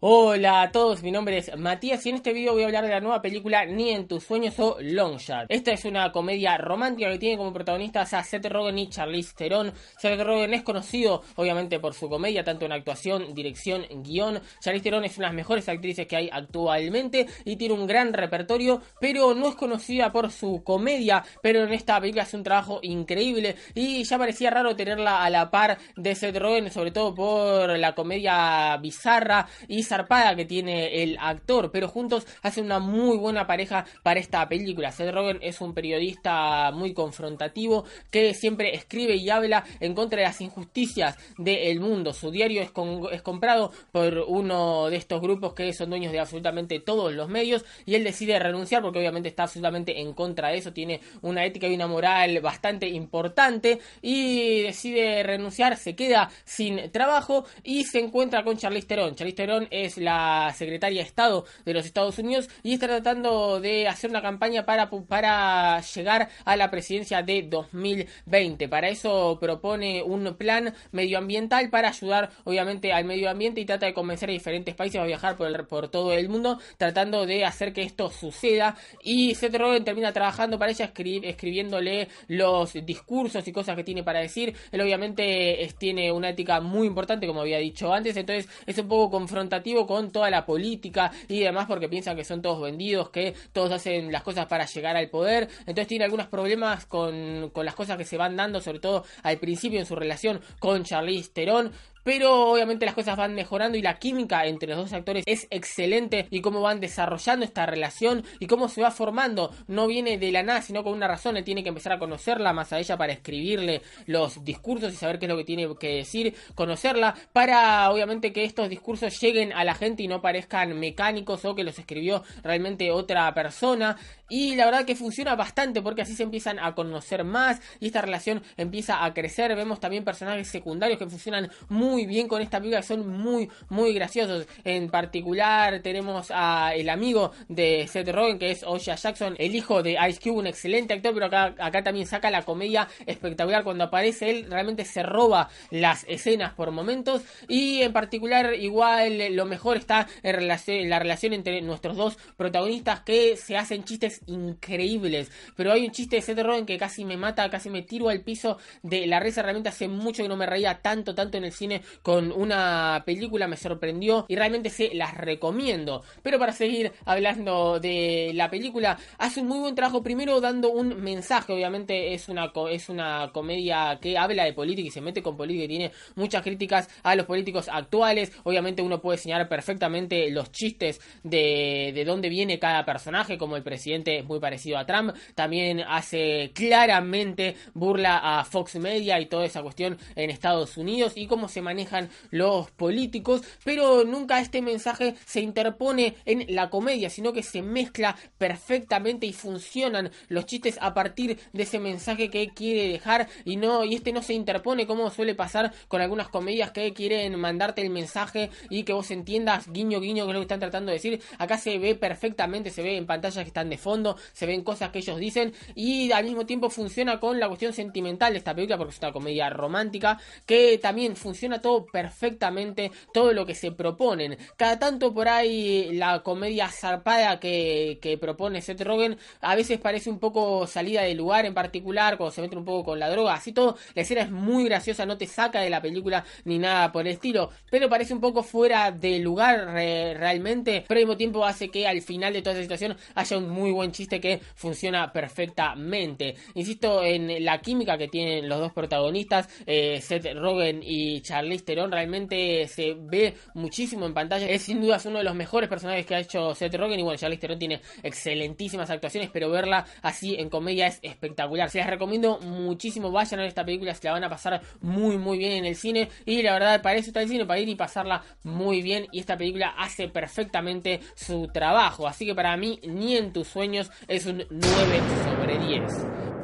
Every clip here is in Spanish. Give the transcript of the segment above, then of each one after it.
Hola a todos, mi nombre es Matías y en este video voy a hablar de la nueva película Ni en tus sueños o Longshot. Esta es una comedia romántica que tiene como protagonistas a Seth Rogen y Charlize Theron. Seth Rogen es conocido obviamente por su comedia, tanto en actuación, dirección, guion. Charlize Theron es una de las mejores actrices que hay actualmente y tiene un gran repertorio, pero no es conocida por su comedia, pero en esta película hace un trabajo increíble y ya parecía raro tenerla a la par de Seth Rogen, sobre todo por la comedia bizarra y zarpada que tiene el actor, pero juntos hacen una muy buena pareja para esta película. Seth Rogen es un periodista muy confrontativo que siempre escribe y habla en contra de las injusticias del mundo. Su diario es, es comprado por uno de estos grupos que son dueños de absolutamente todos los medios y él decide renunciar porque obviamente está absolutamente en contra de eso, tiene una ética y una moral bastante importante y decide renunciar, se queda sin trabajo y se encuentra con Charlize Theron. Charlize Theron es la secretaria de Estado de los Estados Unidos y está tratando de hacer una campaña para, para llegar a la presidencia de 2020. Para eso propone un plan medioambiental para ayudar obviamente al medio ambiente y trata de convencer a diferentes países a viajar por, el, por todo el mundo tratando de hacer que esto suceda y Seth Rogen termina trabajando para ella escribiéndole los discursos y cosas que tiene para decir. Él obviamente tiene una ética muy importante como había dicho antes, entonces es un poco confrontativo con toda la política y demás porque piensan que son todos vendidos, que todos hacen las cosas para llegar al poder. Entonces tiene algunos problemas con, con las cosas que se van dando, sobre todo al principio en su relación con Charlize Theron pero obviamente las cosas van mejorando y la química entre los dos actores es excelente y cómo van desarrollando esta relación y cómo se va formando. No viene de la nada, sino con una razón. Él tiene que empezar a conocerla más a ella para escribirle los discursos y saber qué es lo que tiene que decir, conocerla para obviamente que estos discursos lleguen a la gente y no parezcan mecánicos o que los escribió realmente otra persona. Y la verdad que funciona bastante porque así se empiezan a conocer más y esta relación empieza a crecer. Vemos también personajes secundarios que funcionan muy muy bien con esta película, son muy, muy graciosos. En particular tenemos a el amigo de Seth Rogen, que es Osha Jackson, el hijo de Ice Cube, un excelente actor, pero acá, acá también saca la comedia espectacular. Cuando aparece él, realmente se roba las escenas por momentos. Y en particular, igual lo mejor está en, la relación entre nuestros dos protagonistas, que se hacen chistes increíbles. Pero hay un chiste de Seth Rogen que casi me mata, casi me tiro al piso de la risa. Realmente hace mucho que no me reía tanto, tanto en el cine con una película, me sorprendió y realmente se las recomiendo. Pero para seguir hablando de la película, hace un muy buen trabajo primero dando un mensaje, obviamente es una, es una comedia que habla de política y se mete con política y tiene muchas críticas a los políticos actuales, obviamente uno puede señalar perfectamente los chistes de, de dónde viene cada personaje, como el presidente es muy parecido a Trump, también hace claramente burla a Fox Media y toda esa cuestión en Estados Unidos y cómo se manejan los políticos, pero nunca este mensaje se interpone en la comedia, sino que se mezcla perfectamente y funcionan los chistes a partir de ese mensaje que quiere dejar y no y este no se interpone como suele pasar con algunas comedias que quieren mandarte el mensaje y que vos entiendas guiño guiño que es lo que están tratando de decir. Acá se ve perfectamente, se ve en pantallas que están de fondo, se ven cosas que ellos dicen y al mismo tiempo funciona con la cuestión sentimental de esta película porque es una comedia romántica que también funciona todo perfectamente, todo lo que se proponen. Cada tanto por ahí la comedia zarpada que, que propone Seth Rogen a veces parece un poco salida de lugar en particular, cuando se mete un poco con la droga, así todo, la escena es muy graciosa, no te saca de la película ni nada por el estilo, pero parece un poco fuera de lugar realmente, pero al mismo tiempo hace que al final de toda esa situación haya un muy buen chiste que funciona perfectamente. Insisto en la química que tienen los dos protagonistas, eh, Seth Rogen y Charlie Charlize Theron realmente se ve muchísimo en pantalla. Es sin duda uno de los mejores personajes que ha hecho Seth Rogen. Y bueno, Charlize Theron tiene excelentísimas actuaciones, pero verla así en comedia es espectacular. Se las recomiendo muchísimo. Vayan a ver esta película, se la van a pasar muy, muy bien en el cine. Y la verdad, para eso está el cine, para ir y pasarla muy bien. Y esta película hace perfectamente su trabajo. Así que para mí, ni en tus sueños es un 9 sobre 10.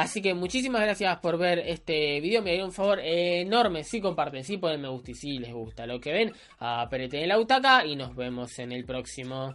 Así que muchísimas gracias por ver este video. Me haría un favor enorme si comparten, si ponen me gusta y si les gusta lo que ven. Apreten la butaca y nos vemos en el próximo.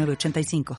85